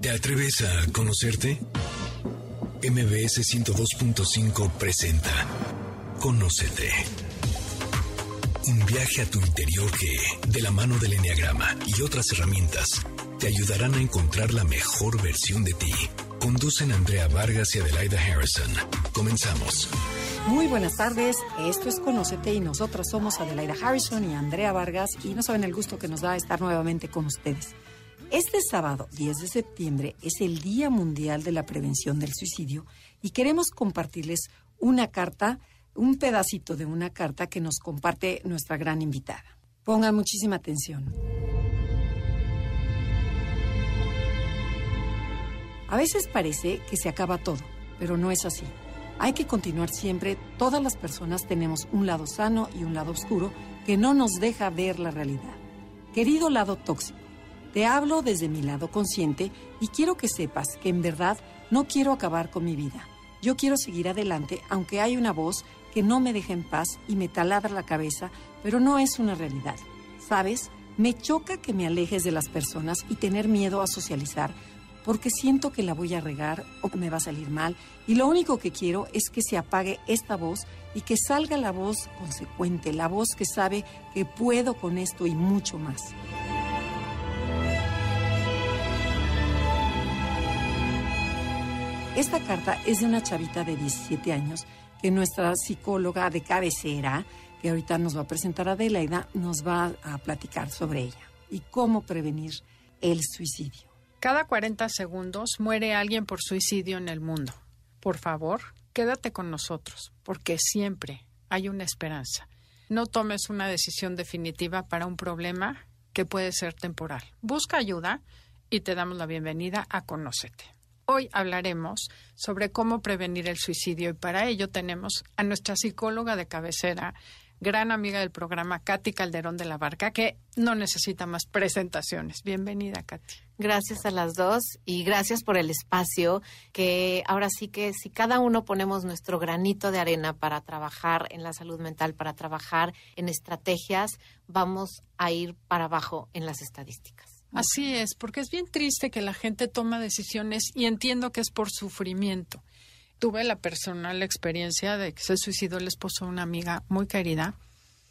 ¿Te atreves a conocerte? MBS 102.5 presenta Conócete. Un viaje a tu interior que, de la mano del Enneagrama y otras herramientas, te ayudarán a encontrar la mejor versión de ti. Conducen Andrea Vargas y Adelaida Harrison. Comenzamos. Muy buenas tardes, esto es Conócete y nosotras somos Adelaida Harrison y Andrea Vargas y no saben el gusto que nos da estar nuevamente con ustedes. Este sábado, 10 de septiembre, es el Día Mundial de la Prevención del Suicidio y queremos compartirles una carta, un pedacito de una carta que nos comparte nuestra gran invitada. Pongan muchísima atención. A veces parece que se acaba todo, pero no es así. Hay que continuar siempre. Todas las personas tenemos un lado sano y un lado oscuro que no nos deja ver la realidad. Querido lado tóxico, te hablo desde mi lado consciente y quiero que sepas que en verdad no quiero acabar con mi vida. Yo quiero seguir adelante aunque hay una voz que no me deja en paz y me taladra la cabeza, pero no es una realidad. ¿Sabes? Me choca que me alejes de las personas y tener miedo a socializar porque siento que la voy a regar o que me va a salir mal y lo único que quiero es que se apague esta voz y que salga la voz consecuente, la voz que sabe que puedo con esto y mucho más. Esta carta es de una chavita de 17 años que nuestra psicóloga de cabecera, que ahorita nos va a presentar Adelaida, nos va a platicar sobre ella y cómo prevenir el suicidio. Cada 40 segundos muere alguien por suicidio en el mundo. Por favor, quédate con nosotros, porque siempre hay una esperanza. No tomes una decisión definitiva para un problema que puede ser temporal. Busca ayuda y te damos la bienvenida a Conócete. Hoy hablaremos sobre cómo prevenir el suicidio y para ello tenemos a nuestra psicóloga de cabecera, gran amiga del programa, Katy Calderón de la Barca, que no necesita más presentaciones. Bienvenida, Katy. Gracias a las dos y gracias por el espacio, que ahora sí que si cada uno ponemos nuestro granito de arena para trabajar en la salud mental, para trabajar en estrategias, vamos a ir para abajo en las estadísticas. Así es, porque es bien triste que la gente toma decisiones y entiendo que es por sufrimiento. Tuve la personal experiencia de que se suicidó el esposo de una amiga muy querida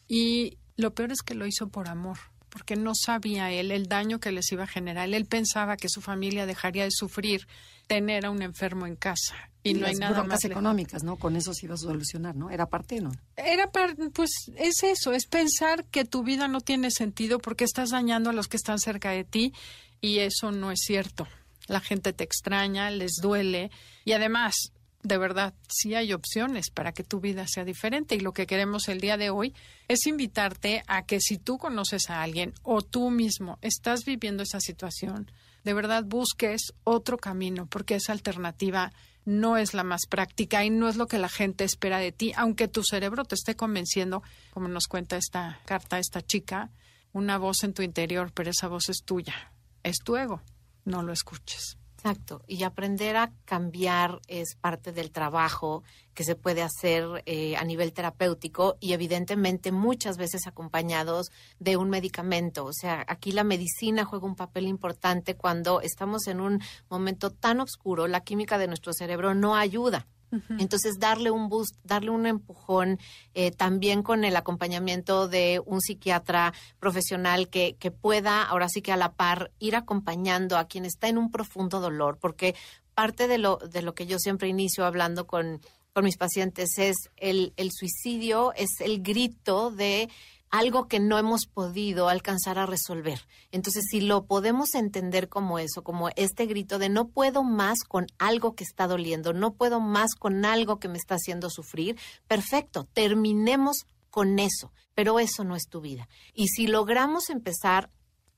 y lo peor es que lo hizo por amor, porque no sabía él el daño que les iba a generar. Él pensaba que su familia dejaría de sufrir tener a un enfermo en casa. Y, no hay nada más económicas, ¿no? Con eso se iba a solucionar, ¿no? Era parte, ¿no? Era parte, pues es eso, es pensar que tu vida no tiene sentido porque estás dañando a los que están cerca de ti y eso no es cierto. La gente te extraña, les duele y además, de verdad, sí hay opciones para que tu vida sea diferente y lo que queremos el día de hoy es invitarte a que si tú conoces a alguien o tú mismo estás viviendo esa situación, de verdad busques otro camino porque esa alternativa no es la más práctica y no es lo que la gente espera de ti, aunque tu cerebro te esté convenciendo, como nos cuenta esta carta esta chica, una voz en tu interior, pero esa voz es tuya, es tu ego, no lo escuches. Exacto, y aprender a cambiar es parte del trabajo que se puede hacer eh, a nivel terapéutico y evidentemente muchas veces acompañados de un medicamento. O sea, aquí la medicina juega un papel importante cuando estamos en un momento tan oscuro, la química de nuestro cerebro no ayuda. Entonces, darle un boost, darle un empujón, eh, también con el acompañamiento de un psiquiatra profesional que, que pueda, ahora sí que a la par, ir acompañando a quien está en un profundo dolor, porque parte de lo, de lo que yo siempre inicio hablando con, con mis pacientes es el, el suicidio, es el grito de algo que no hemos podido alcanzar a resolver. Entonces, si lo podemos entender como eso, como este grito de no puedo más con algo que está doliendo, no puedo más con algo que me está haciendo sufrir, perfecto, terminemos con eso, pero eso no es tu vida. Y si logramos empezar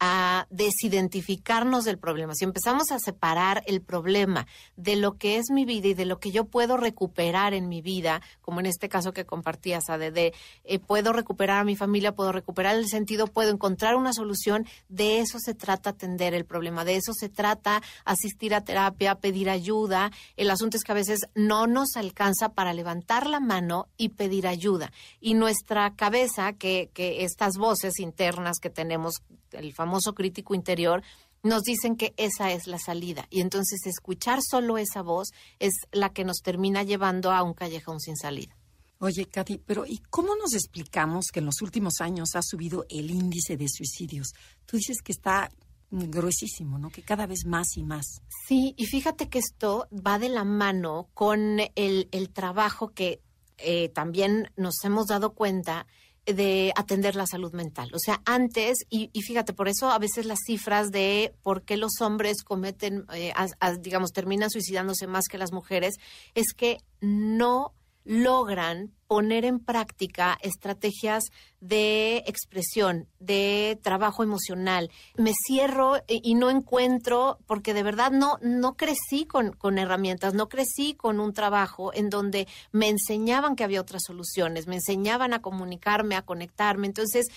a desidentificarnos del problema, si empezamos a separar el problema de lo que es mi vida y de lo que yo puedo recuperar en mi vida, como en este caso que compartías, Ade, de eh, puedo recuperar a mi familia, puedo recuperar el sentido, puedo encontrar una solución, de eso se trata atender el problema, de eso se trata asistir a terapia, pedir ayuda. El asunto es que a veces no nos alcanza para levantar la mano y pedir ayuda. Y nuestra cabeza, que, que estas voces internas que tenemos, el famoso crítico interior, nos dicen que esa es la salida. Y entonces escuchar solo esa voz es la que nos termina llevando a un callejón sin salida. Oye, Katy, pero ¿y cómo nos explicamos que en los últimos años ha subido el índice de suicidios? Tú dices que está gruesísimo, ¿no? Que cada vez más y más. Sí, y fíjate que esto va de la mano con el, el trabajo que eh, también nos hemos dado cuenta de atender la salud mental. O sea, antes, y, fíjate, por eso a veces las cifras de por qué los hombres cometen, eh, digamos, terminan suicidándose más que las mujeres, es que no logran poner en práctica estrategias de expresión, de trabajo emocional. Me cierro y no encuentro, porque de verdad no, no crecí con, con herramientas, no crecí con un trabajo en donde me enseñaban que había otras soluciones, me enseñaban a comunicarme, a conectarme. Entonces,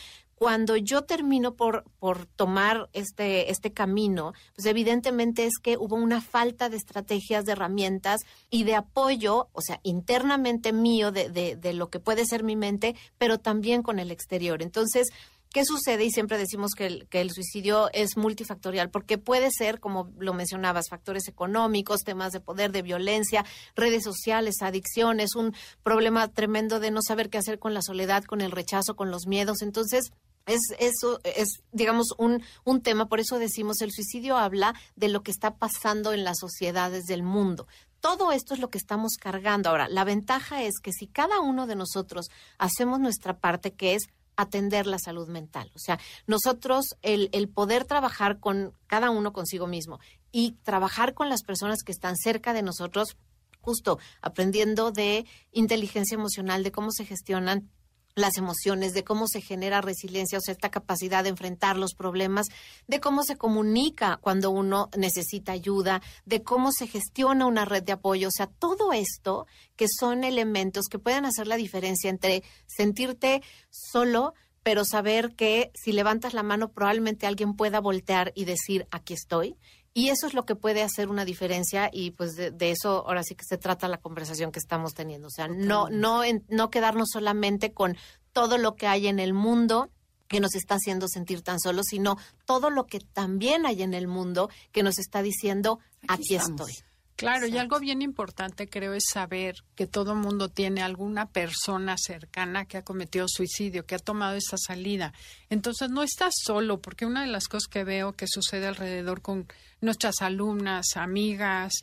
cuando yo termino por, por tomar este, este camino, pues evidentemente es que hubo una falta de estrategias, de herramientas y de apoyo, o sea, internamente mío de, de, de lo que puede ser mi mente, pero también con el exterior. Entonces, ¿Qué sucede? Y siempre decimos que el, que el, suicidio es multifactorial, porque puede ser, como lo mencionabas, factores económicos, temas de poder, de violencia, redes sociales, adicciones, un problema tremendo de no saber qué hacer con la soledad, con el rechazo, con los miedos. Entonces, es eso es digamos un, un tema. Por eso decimos el suicidio habla de lo que está pasando en las sociedades del mundo. Todo esto es lo que estamos cargando. Ahora la ventaja es que si cada uno de nosotros hacemos nuestra parte que es atender la salud mental o sea nosotros el, el poder trabajar con cada uno consigo mismo y trabajar con las personas que están cerca de nosotros justo aprendiendo de inteligencia emocional de cómo se gestionan las emociones, de cómo se genera resiliencia, o sea, esta capacidad de enfrentar los problemas, de cómo se comunica cuando uno necesita ayuda, de cómo se gestiona una red de apoyo, o sea, todo esto que son elementos que pueden hacer la diferencia entre sentirte solo, pero saber que si levantas la mano probablemente alguien pueda voltear y decir, aquí estoy, y eso es lo que puede hacer una diferencia y pues de, eso ahora sí que se trata la conversación que estamos teniendo. O sea, no, no, no quedarnos solamente con todo lo que hay en el mundo que nos está haciendo sentir tan solos, sino todo lo que también hay en el mundo que nos está diciendo, aquí, estoy. Claro, y algo bien importante creo es saber que todo mundo tiene alguna persona cercana que ha cometido suicidio, que ha tomado esa salida. Entonces no estás solo, porque una de las cosas que veo que sucede alrededor con nuestras alumnas, amigas,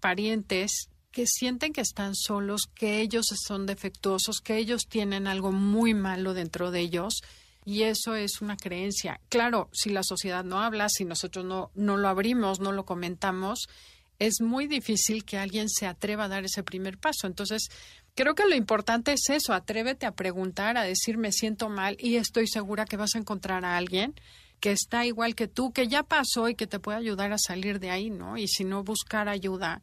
parientes, que sienten que están solos, que ellos son defectuosos, que ellos tienen algo muy malo dentro de ellos. Y eso es una creencia. Claro, si la sociedad no habla, si nosotros no, no lo abrimos, no lo comentamos, es muy difícil que alguien se atreva a dar ese primer paso. Entonces, creo que lo importante es eso, atrévete a preguntar, a decir me siento mal y estoy segura que vas a encontrar a alguien que está igual que tú, que ya pasó y que te puede ayudar a salir de ahí, ¿no? Y si no buscar ayuda,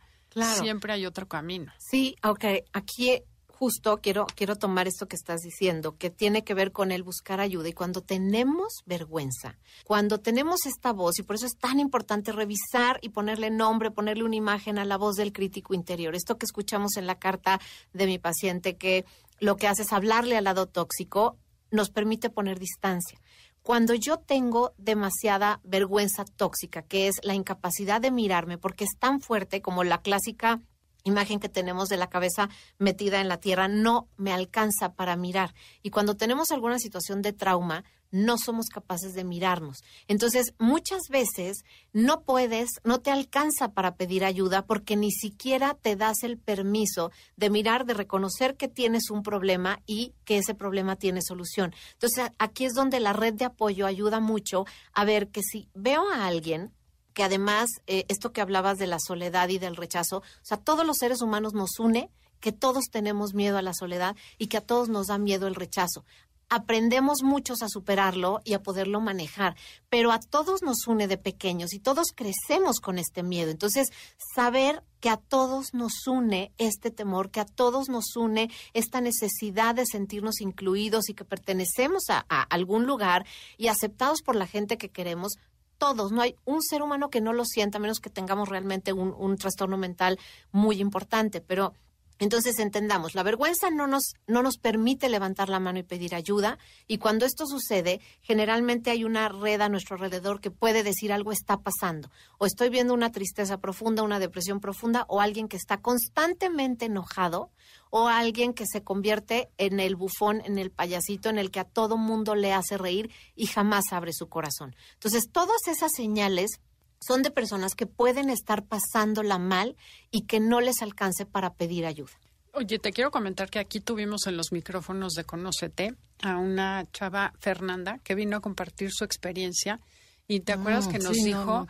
siempre hay otro camino. Sí, ok, aquí justo quiero, quiero tomar esto que estás diciendo, que tiene que ver con el buscar ayuda. Y cuando tenemos vergüenza, cuando tenemos esta voz, y por eso es tan importante revisar y ponerle nombre, ponerle una imagen a la voz del crítico interior. Esto que escuchamos en la carta de mi paciente, que lo que hace es hablarle al lado tóxico, nos permite poner distancia. Cuando yo tengo demasiada vergüenza tóxica, que es la incapacidad de mirarme, porque es tan fuerte como la clásica imagen que tenemos de la cabeza metida en la tierra no me alcanza para mirar. Y cuando tenemos alguna situación de trauma, no somos capaces de mirarnos. Entonces, muchas veces no puedes, no te alcanza para pedir ayuda porque ni siquiera te das el permiso de mirar, de reconocer que tienes un problema y que ese problema tiene solución. Entonces, aquí es donde la red de apoyo ayuda mucho a ver que si veo a alguien que además eh, esto que hablabas de la soledad y del rechazo, o sea, todos los seres humanos nos une que todos tenemos miedo a la soledad y que a todos nos da miedo el rechazo. Aprendemos muchos a superarlo y a poderlo manejar, pero a todos nos une de pequeños y todos crecemos con este miedo. Entonces, saber que a todos nos une este temor, que a todos nos une esta necesidad de sentirnos incluidos y que pertenecemos a, a algún lugar y aceptados por la gente que queremos, todos, no hay un ser humano que no lo sienta, a menos que tengamos realmente un, trastorno mental muy importante, pero Entonces entendamos, la vergüenza no nos, no nos permite levantar la mano y pedir ayuda y cuando esto sucede, generalmente hay una red a nuestro alrededor que puede decir algo está pasando o estoy viendo una tristeza profunda, una depresión profunda o alguien que está constantemente enojado o alguien que se convierte en el bufón, en el payasito, en el que a todo mundo le hace reír y jamás abre su corazón. Entonces, todas esas señales son de personas que pueden estar pasándola mal y que no les alcance para pedir ayuda. Oye, te quiero comentar que aquí tuvimos en los micrófonos de Conócete a una chava Fernanda que vino a compartir su experiencia y te acuerdas mm, que nos dijo,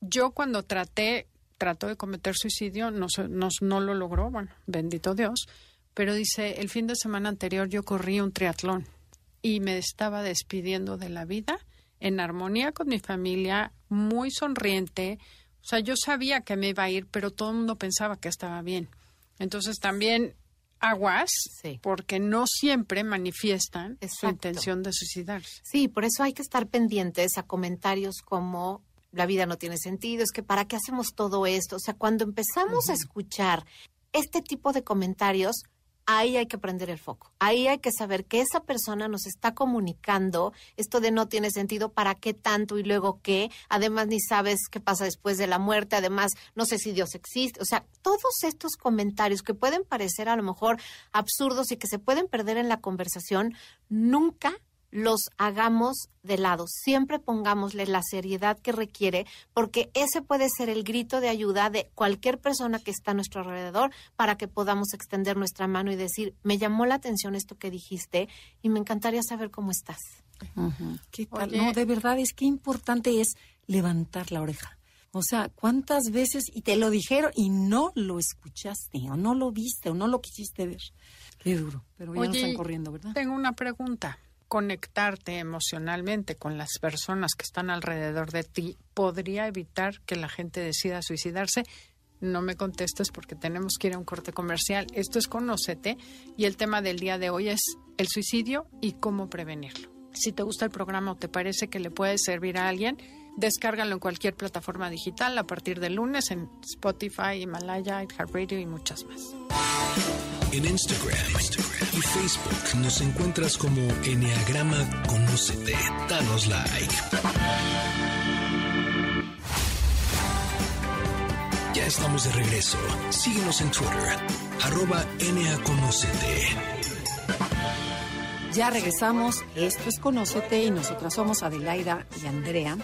yo cuando traté, trató de cometer suicidio, no, no, no lo logró, bueno, bendito Dios, pero dice, el fin de semana anterior yo corrí un triatlón y me estaba despidiendo de la vida en armonía con mi familia, muy sonriente. O sea, yo sabía que me iba a ir, pero todo el mundo pensaba que estaba bien. Entonces también aguas, porque no siempre manifiestan su intención de suicidarse. Sí, por eso hay que estar pendientes a comentarios como la vida no tiene sentido, es que para qué hacemos todo esto. O sea, cuando empezamos a escuchar este tipo de comentarios, ahí hay que prender el foco. Ahí hay que saber que esa persona nos está comunicando esto de no tiene sentido, para qué tanto y luego qué. Además, ni sabes qué pasa después de la muerte. Además, no sé si Dios existe. O sea, todos estos comentarios que pueden parecer a lo mejor absurdos y que se pueden perder en la conversación, nunca los hagamos de lado, siempre pongámosle la seriedad que requiere, porque ese puede ser el grito de ayuda de cualquier persona que está a nuestro alrededor para que podamos extender nuestra mano y decir, me llamó la atención esto que dijiste y me encantaría saber cómo estás. No, de verdad es que importante es levantar la oreja. O sea, ¿cuántas veces y te lo dijeron y no lo escuchaste o no lo viste o no lo quisiste ver? Qué duro, pero ya están corriendo, ¿verdad? Tengo una pregunta conectarte emocionalmente con las personas que están alrededor de ti podría evitar que la gente decida suicidarse? No me contestes porque tenemos que ir a un corte comercial. Esto es Conócete y el tema del día de hoy es el suicidio y cómo prevenirlo. Si te gusta el programa o te parece que le puede servir a alguien, descárgalo en cualquier plataforma digital a partir del lunes en Spotify, Himalaya, iHeartRadio y muchas más. En Instagram, y Facebook nos encuentras como Enneagrama Conócete. Danos like. Ya estamos de regreso. Síguenos en Twitter, arroba. Ya regresamos. Esto es Conócete y nosotras somos Adelaida y Andrea.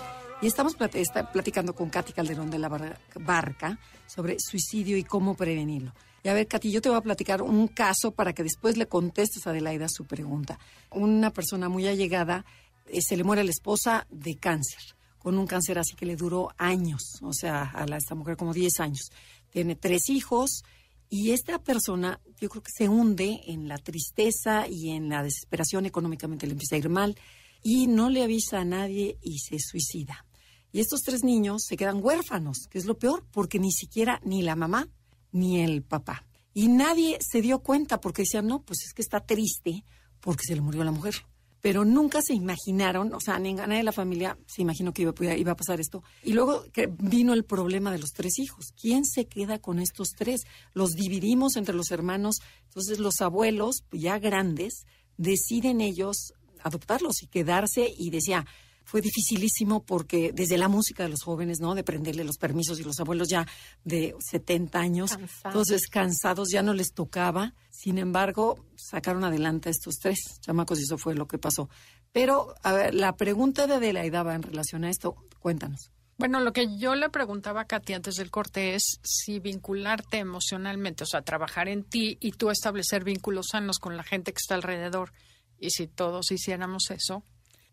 Y estamos platicando con Katy Calderón de la Barca sobre suicidio y cómo prevenirlo. Y a ver, Katy, yo te voy a platicar un caso para que después le contestes a Adelaida su pregunta. Una persona muy allegada eh, se le muere la esposa de cáncer, con un cáncer así que le duró años, o sea, a esta mujer como 10 años. Tiene tres hijos y esta persona yo creo que se hunde en la tristeza y en la desesperación económicamente, le empieza a ir mal y no le avisa a nadie y se suicida. Y estos tres niños se quedan huérfanos, que es lo peor, porque ni siquiera ni la mamá ni el papá. Y nadie se dio cuenta porque decían, no, pues es que está triste porque se le murió la mujer. Pero nunca se imaginaron, o sea, ni nadie de la familia se imaginó que iba, iba a pasar esto. Y luego vino el problema de los tres hijos. ¿Quién se queda con estos tres? Los dividimos entre los hermanos. Entonces los abuelos, ya grandes, deciden ellos adoptarlos y quedarse y decía, fue dificilísimo porque desde la música de los jóvenes, ¿no? De prenderle los permisos y los abuelos ya de 70 años, entonces cansados ya no les tocaba. Sin embargo, sacaron adelante a estos tres chamacos y eso fue lo que pasó. Pero, a ver, la pregunta de Adelaida va en relación a esto. Cuéntanos. Bueno, lo que yo le preguntaba a Katy antes del corte es si vincularte emocionalmente, o sea, trabajar en ti y tú establecer vínculos sanos con la gente que está alrededor. Y si todos hiciéramos eso,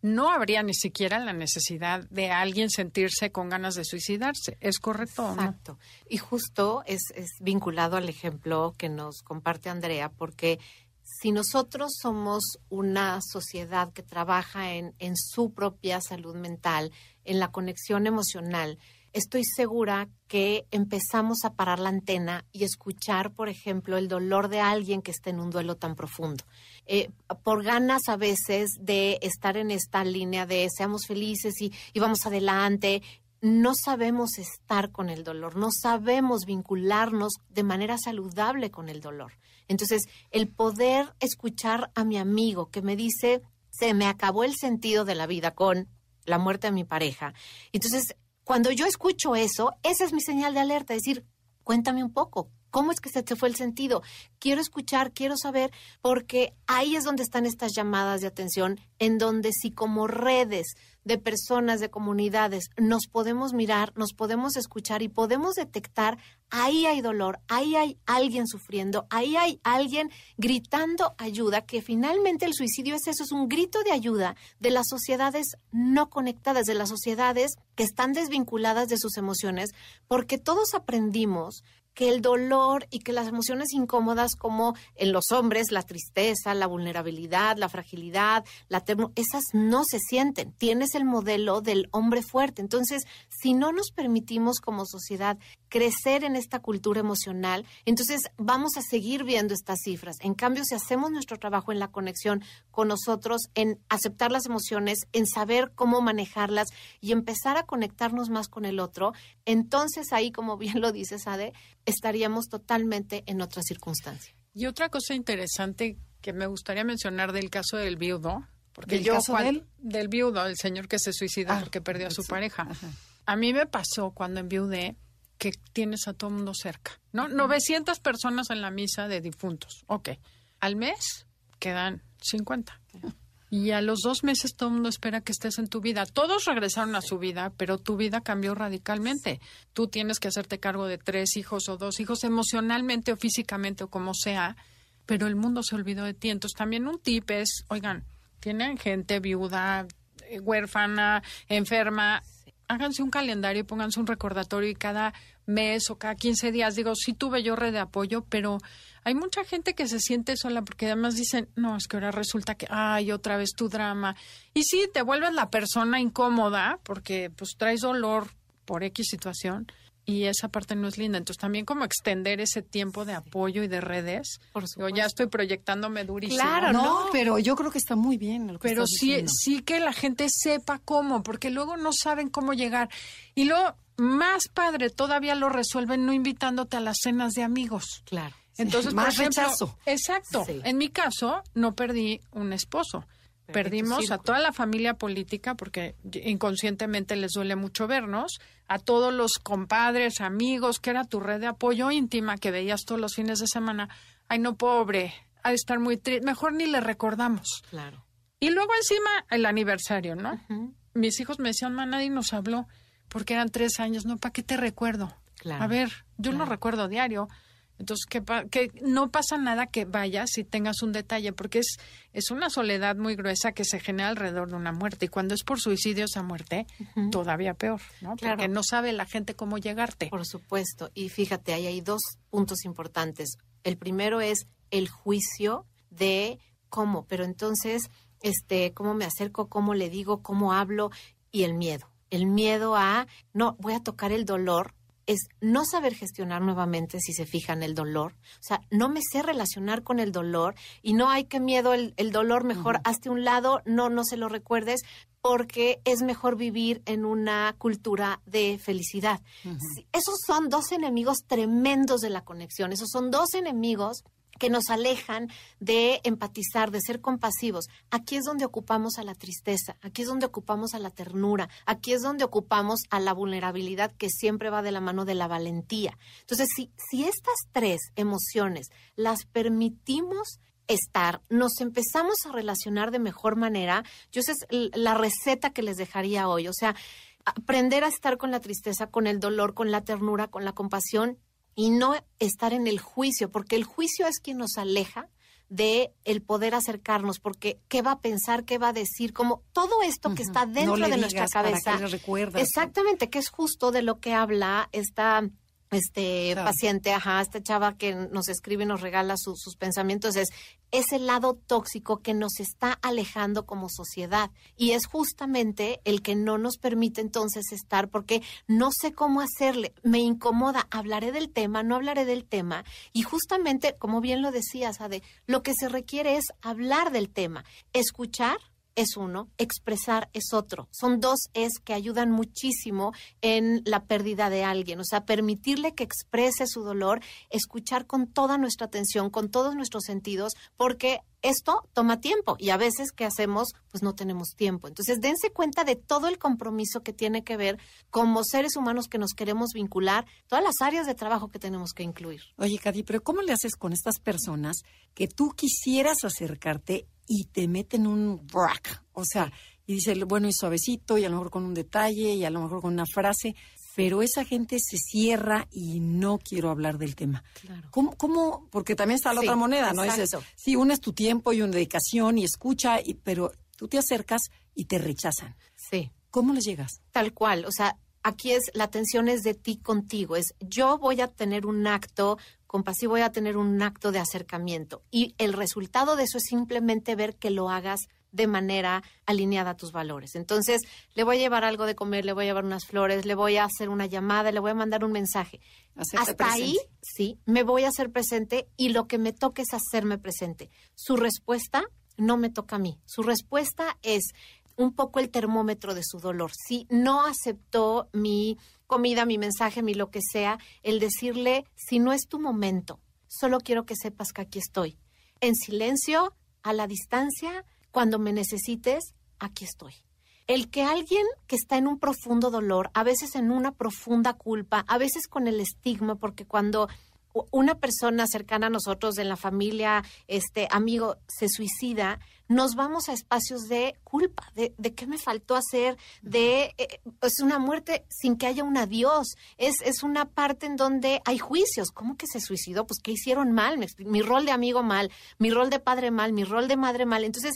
no habría ni siquiera la necesidad de alguien sentirse con ganas de suicidarse. ¿Es correcto o no? Exacto. Y justo es, vinculado al ejemplo que nos comparte Andrea, porque si nosotros somos una sociedad que trabaja en, en su propia salud mental, en la conexión emocional, estoy segura que empezamos a parar la antena y escuchar, por ejemplo, el dolor de alguien que está en un duelo tan profundo. Eh, por ganas a veces de estar en esta línea de seamos felices y, vamos adelante, no sabemos estar con el dolor, no sabemos vincularnos de manera saludable con el dolor. Entonces, el poder escuchar a mi amigo que me dice, se me acabó el sentido de la vida con la muerte de mi pareja. Entonces, cuando yo escucho eso, esa es mi señal de alerta, decir, cuéntame un poco, ¿Cómo es que se te fue el sentido? Quiero escuchar, quiero saber, porque ahí es donde están estas llamadas de atención, en donde si como redes de personas, de comunidades, nos podemos mirar, nos podemos escuchar y podemos detectar, ahí hay dolor, ahí hay alguien sufriendo, ahí hay alguien gritando ayuda, que finalmente el suicidio es eso, es un grito de ayuda de las sociedades no conectadas, de las sociedades que están desvinculadas de sus emociones, porque todos aprendimos que el dolor y que las emociones incómodas como en los hombres, la tristeza, la vulnerabilidad, la fragilidad, la esas no se sienten. Tienes el modelo del hombre fuerte. Entonces, si no nos permitimos como sociedad crecer en esta cultura emocional, entonces vamos a seguir viendo estas cifras. En cambio, si hacemos nuestro trabajo en la conexión con nosotros, en aceptar las emociones, en saber cómo manejarlas y empezar a conectarnos más con el otro, entonces ahí, como bien lo dices, Ade, estaríamos totalmente en otra circunstancia. Y otra cosa interesante que me gustaría mencionar del caso del viudo, porque yo caso del? viudo, el señor que se suicidó ah, porque perdió a su pareja. A mí me pasó cuando enviudé que tienes a todo el mundo cerca, ¿no? 900 personas en la misa de difuntos. Ok. Al mes quedan 50. Y a los dos meses todo el mundo espera que estés en tu vida. Todos regresaron a su vida, pero tu vida cambió radicalmente. Tú tienes que hacerte cargo de tres hijos o dos hijos, emocionalmente o físicamente o como sea, pero el mundo se olvidó de ti. Entonces también un tip es, oigan, tienen gente viuda, eh, huérfana, enferma, háganse un calendario y pónganse un recordatorio y cada mes o cada 15 días, digo, sí tuve yo red de apoyo, pero hay mucha gente que se siente sola porque además dicen, no, es que ahora resulta que, ay, otra vez tu drama. Y sí, te vuelves la persona incómoda porque pues traes dolor por X situación y esa parte no es linda. Entonces también como extender ese tiempo de apoyo y de redes. Por Yo ya estoy proyectándome durísimo. Claro, no, pero yo creo que está muy bien. pero sí, sí que la gente sepa cómo, porque luego no saben cómo llegar. Y luego, más padre, todavía lo resuelven no invitándote a las cenas de amigos. Claro. Entonces, más rechazo. Exacto. En mi caso, no perdí un esposo. Perdimos a toda la familia política porque inconscientemente les duele mucho vernos, a todos los compadres, amigos, que era tu red de apoyo íntima que veías todos los fines de semana. Ay, no, pobre, ha de estar muy triste. Mejor ni le recordamos. Claro. Y luego encima el aniversario, ¿no? Mis hijos me decían, ma, nadie nos habló porque eran tres años. No, ¿para qué te recuerdo? Claro. A ver, yo no recuerdo diario. Entonces, que, que no pasa nada que vayas y tengas un detalle, porque es, es una soledad muy gruesa que se genera alrededor de una muerte. Y cuando es por suicidio esa muerte, todavía peor, ¿no? Porque no sabe la gente cómo llegarte. Por supuesto. Y fíjate, ahí hay dos puntos importantes. El primero es el juicio de cómo, pero entonces, este, cómo me acerco, cómo le digo, cómo hablo, y el miedo. El miedo a, no, voy a tocar el dolor es no saber gestionar nuevamente, si se fijan, el dolor. O sea, no me sé relacionar con el dolor y no hay que miedo el, dolor, mejor hazte un lado, no, no se lo recuerdes, porque es mejor vivir en una cultura de felicidad. Esos son dos enemigos tremendos de la conexión, esos son dos enemigos que nos alejan de empatizar, de ser compasivos. Aquí es donde ocupamos a la tristeza, aquí es donde ocupamos a la ternura, aquí es donde ocupamos a la vulnerabilidad que siempre va de la mano de la valentía. Entonces, si, si estas tres emociones las permitimos estar, nos empezamos a relacionar de mejor manera, yo esa es la receta que les dejaría hoy, o sea, aprender a estar con la tristeza, con el dolor, con la ternura, con la compasión y no estar en el juicio, porque el juicio es quien nos aleja de el poder acercarnos, porque qué va a pensar, qué va a decir, como todo esto que está dentro de nuestra cabeza. exactamente, que es justo de lo que habla esta este paciente, ajá, esta chava que nos escribe y nos regala sus pensamientos, es ese lado tóxico que nos está alejando como sociedad. Y es justamente el que no nos permite entonces estar, porque no sé cómo hacerle, me incomoda, hablaré del tema, no hablaré del tema. Y justamente, como bien lo decías, Ade, lo que se requiere es hablar del tema, escuchar, es uno, expresar es otro. Son dos es que ayudan muchísimo en la pérdida de alguien. O sea, permitirle que exprese su dolor, escuchar con toda nuestra atención, con todos nuestros sentidos, porque esto toma tiempo y a veces, ¿qué hacemos? Pues no tenemos tiempo. Entonces, dense cuenta de todo el compromiso que tiene que ver como seres humanos que nos queremos vincular, todas las áreas de trabajo que tenemos que incluir. Oye, Cadi, pero ¿cómo le haces con estas personas que tú quisieras acercarte y te meten un brack? O sea, y dice, bueno, y suavecito, y a lo mejor con un detalle, y a lo mejor con una frase, pero esa gente se cierra y no quiero hablar del tema. Claro. ¿Cómo, cómo? Porque también está la Sí, otra moneda, ¿no? Dices, sí, unes tu tiempo y una dedicación y escucha, y, pero tú te acercas y te rechazan. Sí. ¿Cómo les llegas? Tal cual, o sea, aquí es la atención es de ti contigo, es yo voy a tener un acto compasivo, voy a tener un acto de acercamiento y el resultado de eso es simplemente ver que lo hagas de manera alineada a tus valores. Entonces, le voy a llevar algo de comer, le voy a llevar unas flores, le voy a hacer una llamada, le voy a mandar un mensaje. Hasta ahí, sí, me voy a hacer presente y lo que me toca es hacerme presente. Su respuesta no me toca a mí. Su respuesta es un poco el termómetro de su dolor. Si no aceptó mi comida, mi mensaje, mi lo que sea, el decirle, si no es tu momento, solo quiero que sepas que aquí estoy. En silencio, a la distancia, cuando me necesites, aquí estoy. El que alguien que está en un profundo dolor, a veces en una profunda culpa, a veces con el estigma, porque cuando una persona cercana a nosotros en la familia, este amigo, se suicida, nos vamos a espacios de culpa, de, de qué me faltó hacer, de eh, es una muerte sin que haya un adiós, es, es una parte en donde hay juicios, ¿cómo que se suicidó? Pues que hicieron mal, mi rol de amigo mal, mi rol de padre mal, mi rol de madre mal, entonces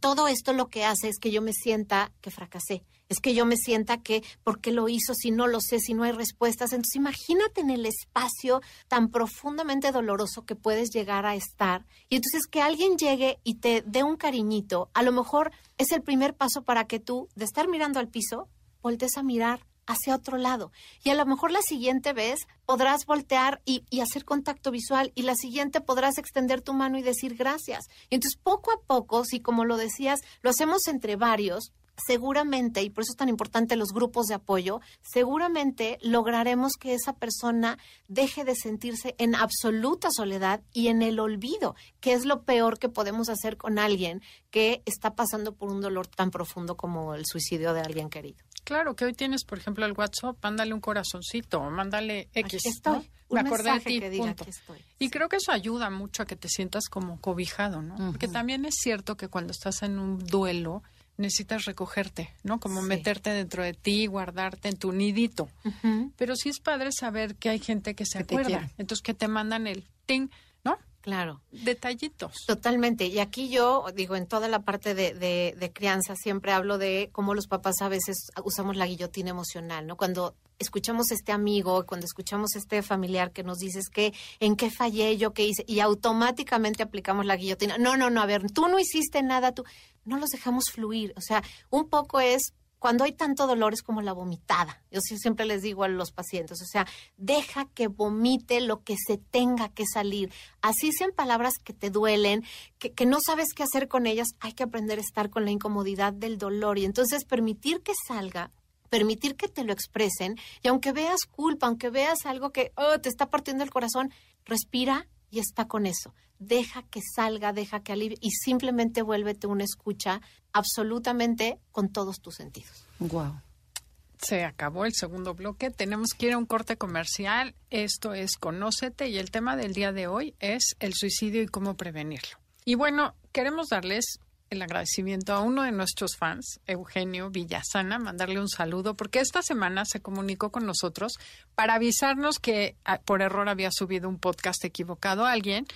todo esto lo que hace es que yo me sienta que fracasé. Es que yo me sienta que, ¿por qué lo hizo si no lo sé, si no hay respuestas? Entonces, imagínate en el espacio tan profundamente doloroso que puedes llegar a estar. Y entonces que alguien llegue y te dé un cariñito, a lo mejor es el primer paso para que tú, de estar mirando al piso, voltees a mirar hacia otro lado. Y a lo mejor la siguiente vez podrás voltear y, y hacer contacto visual y la siguiente podrás extender tu mano y decir gracias. Y entonces poco a poco, si como lo decías, lo hacemos entre varios, seguramente, y por eso es tan importante los grupos de apoyo, seguramente lograremos que esa persona deje de sentirse en absoluta soledad y en el olvido, que es lo peor que podemos hacer con alguien que está pasando por un dolor tan profundo como el suicidio de alguien querido. Claro, que hoy tienes, por ejemplo, el WhatsApp, mándale un corazoncito, o mándale X. Aquí estoy. ¿no? Un Me acordé de mensaje ti, que diga, punto. "Aquí estoy". Y Sí. creo que eso ayuda mucho a que te sientas como cobijado, ¿no? Porque también es cierto que cuando estás en un duelo necesitas recogerte, ¿no? Como Sí. meterte dentro de ti, guardarte en tu nidito. Pero sí es padre saber que hay gente que se Que acuerda. Entonces que te mandan el ting. Claro. Detallitos. Totalmente. Y aquí yo, digo, en toda la parte de, de- de crianza siempre hablo de cómo los papás a veces usamos la guillotina emocional, ¿no? Cuando escuchamos este amigo, cuando escuchamos este familiar que nos dices que en qué fallé, yo qué hice, y automáticamente aplicamos la guillotina. No, no, no, a ver, tú no hiciste nada, tú no los dejamos fluir. O sea, un poco es cuando hay tanto dolor es como la vomitada. Yo siempre les digo a los pacientes, o sea, deja que vomite lo que se tenga que salir. Así sean palabras que te duelen, que, que no sabes qué hacer con ellas, hay que aprender a estar con la incomodidad del dolor y entonces permitir que salga permitir que te lo expresen y aunque veas culpa, aunque veas algo que oh, te está partiendo el corazón, respira y está con eso. Deja que salga, deja que alivie y simplemente vuélvete una escucha absolutamente con todos tus sentidos. Wow. Se acabó el segundo bloque. Tenemos que ir a un corte comercial. Esto es Conócete y el tema del día de hoy es el suicidio y cómo prevenirlo. Y bueno, queremos darles el agradecimiento a uno de nuestros fans, Eugenio Villasana, mandarle un saludo porque esta semana se comunicó con nosotros para avisarnos que ah, por error había subido un podcast equivocado a alguien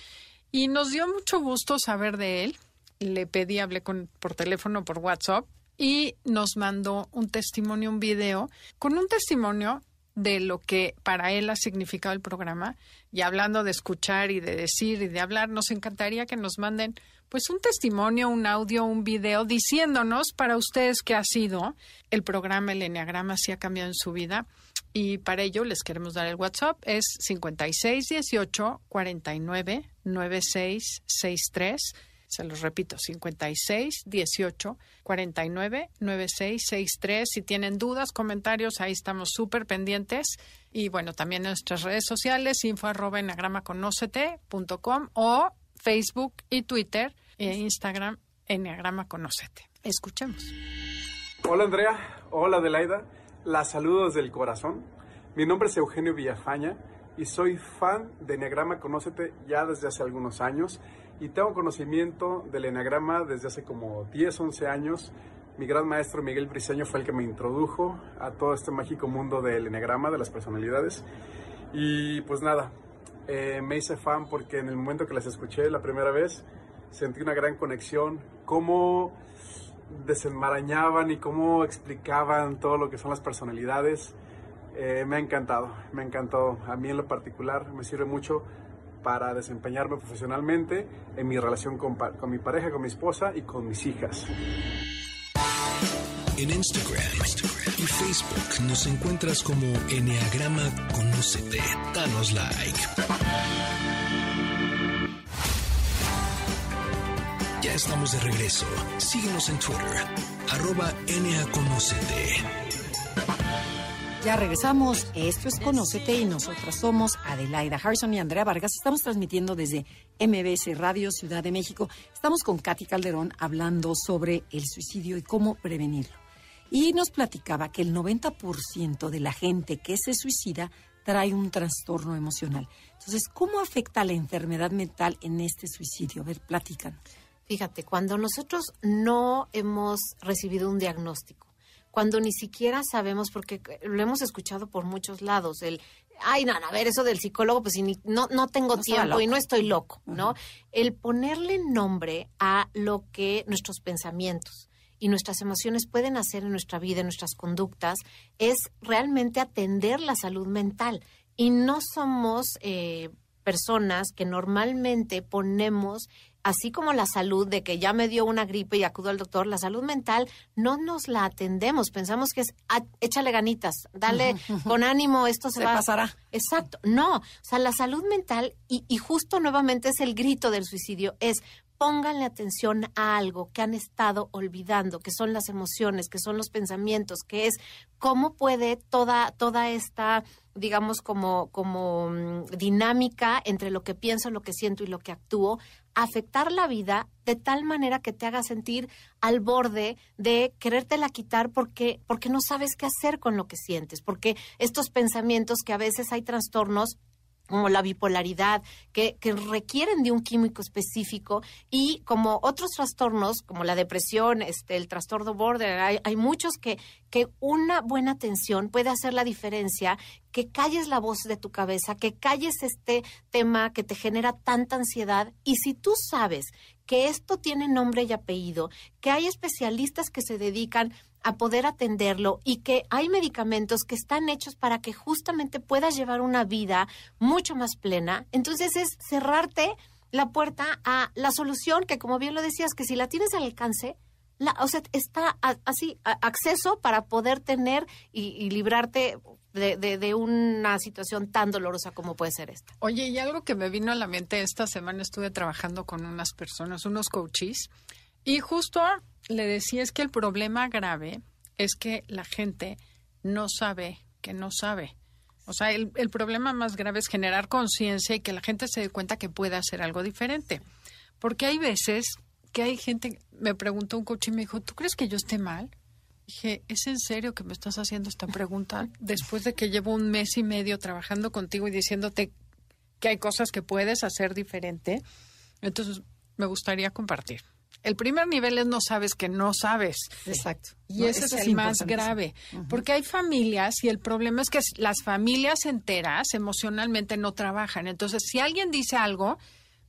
y nos dio mucho gusto saber de él. Le pedí, hablé con, por teléfono, por WhatsApp y nos mandó un testimonio, un video, con un testimonio de lo que para él ha significado el programa. Y hablando de escuchar y de decir y de hablar, nos encantaría que nos manden pues un testimonio, un audio, un video diciéndonos para ustedes qué ha sido el programa El Enneagrama si ha cambiado en su vida. Y para ello les queremos dar el WhatsApp, es 5618 49 9663 Se los repito, 56 18 49 96 63. Si tienen dudas, comentarios, ahí estamos súper pendientes. Y bueno, también en nuestras redes sociales, info arroba enagramaconócete.com o Facebook y Twitter e Instagram Enneagrama Conócete. Escuchemos. Hola Andrea, hola Adelaida, las saludos del corazón. Mi nombre es Eugenio Villafaña y soy fan de Enneagrama Conócete ya desde hace algunos años y tengo conocimiento del Enneagrama desde hace como 10, 11 años. Mi gran maestro Miguel Briseño fue el que me introdujo a todo este mágico mundo del Enneagrama, de las personalidades. Y pues nada, eh, me hice fan porque en el momento que las escuché la primera vez sentí una gran conexión, cómo desenmarañaban y cómo explicaban todo lo que son las personalidades. Eh, me ha encantado, me ha encantado. A mí en lo particular me sirve mucho para desempeñarme profesionalmente en mi relación con, mi pareja, con mi esposa y con mis hijas. En Instagram, y Facebook nos encuentras como Enneagrama Conócete. Danos like. Ya estamos de regreso. Síguenos en Twitter, arroba. Ya regresamos. Esto es Conócete y nosotras somos Adelaida Harrison y Andrea Vargas. Estamos transmitiendo desde MBS Radio Ciudad de México. Estamos con Katy Calderón hablando sobre el suicidio y cómo prevenirlo. Y nos platicaba que el 90% de la gente que se suicida trae un trastorno emocional. Entonces, ¿cómo afecta la enfermedad mental en este suicidio? A ver, platican. Fíjate, cuando nosotros no hemos recibido un diagnóstico, cuando ni siquiera sabemos, porque lo hemos escuchado por muchos lados, el, ay, no, a ver, eso del psicólogo, pues ni, no, no tengo tiempo y no estoy loco, ¿no? El ponerle nombre a lo que nuestros pensamientos y nuestras emociones pueden hacer en nuestra vida, en nuestras conductas, es realmente atender la salud mental. Y no somos eh, personas que normalmente ponemos así como la salud de que ya me dio una gripe y acudo al doctor, la salud mental no nos la atendemos. Pensamos que es ah, échale ganitas, dale con ánimo, esto se, se va. pasará. Exacto. No, o sea, la salud mental, y, y justo nuevamente es el grito del suicidio, es pónganle atención a algo que han estado olvidando, que son las emociones, que son los pensamientos, que es cómo puede toda, toda esta digamos, como, como mm, dinámica entre lo que pienso, lo que siento y lo que actúo, afectar la vida de tal manera que te haga sentir al borde de querértela quitar porque, porque no sabes qué hacer con lo que sientes, porque estos pensamientos que a veces hay trastornos como la bipolaridad, que, que, requieren de un químico específico y como otros trastornos, como la depresión, este, el trastorno border, hay, muchos que, que una buena atención puede hacer la diferencia, que calles la voz de tu cabeza, que calles este tema que te genera tanta ansiedad. Y si tú sabes que esto tiene nombre y apellido, que hay especialistas que se dedican a poder atenderlo y que hay medicamentos que están hechos para que justamente puedas llevar una vida mucho más plena. Entonces es cerrarte la puerta a la solución que, como bien lo decías, que si la tienes al alcance, la, o sea, está así, acceso para poder tener y, librarte de, de, una situación tan dolorosa como puede ser esta. Oye, y algo que me vino a la mente esta semana, estuve trabajando con unas personas, unos coaches, y justo le decía es que el problema grave es que la gente no sabe que no sabe. O sea, el, el problema más grave es generar conciencia y que la gente se dé cuenta que puede hacer algo diferente. Porque hay veces que hay gente, me preguntó un coach y me dijo, ¿tú crees que yo esté mal? Dije, ¿es en serio que me estás haciendo esta pregunta después de que llevo un mes y medio trabajando contigo y diciéndote que hay cosas que puedes hacer diferente? Entonces, me gustaría compartir. El primer nivel es no sabes que no sabes. Exacto. Y ese es el más grave, porque hay familias y el problema es que las familias enteras emocionalmente no trabajan. Entonces, si alguien dice algo,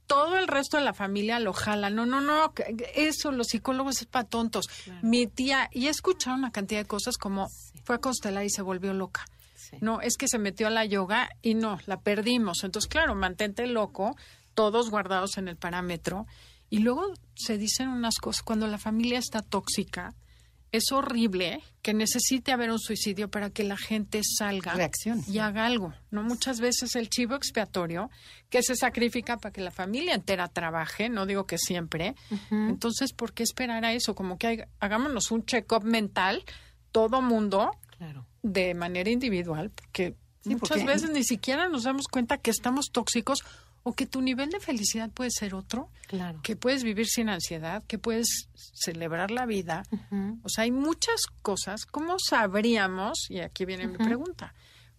todo el resto de la familia lo jala. No, no, no, eso los psicólogos es para tontos. Mi tía, y he escuchado una cantidad de cosas como fue a Constelar y se volvió loca. No, es que se metió a la yoga y no, la perdimos. Entonces, claro, mantente loco, todos guardados en el parámetro. Y luego se dicen unas cosas, cuando la familia está tóxica, es horrible que necesite haber un suicidio para que la gente salga y haga algo. No muchas veces el chivo expiatorio que se sacrifica para que la familia entera trabaje, no digo que siempre. Entonces, ¿por qué esperar a eso? Como que hay- hagámonos un check-up mental todo mundo Claro. de manera individual, porque Sí, muchas porque- veces ni siquiera nos damos cuenta que estamos tóxicos o que tu nivel de felicidad puede ser otro, Claro. que puedes vivir sin ansiedad, que puedes celebrar la vida. O sea, hay muchas cosas. ¿Cómo sabríamos, y aquí viene mi pregunta,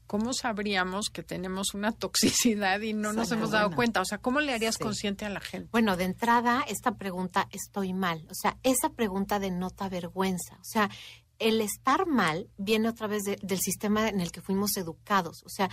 cómo sabríamos que tenemos una toxicidad y no nos hemos dado cuenta? O sea, ¿cómo le harías Sí. consciente a la gente? Bueno, de entrada, esta pregunta, estoy mal. O sea, esa pregunta denota vergüenza. O sea, el estar mal viene otra vez de- del sistema en el que fuimos educados. O sea,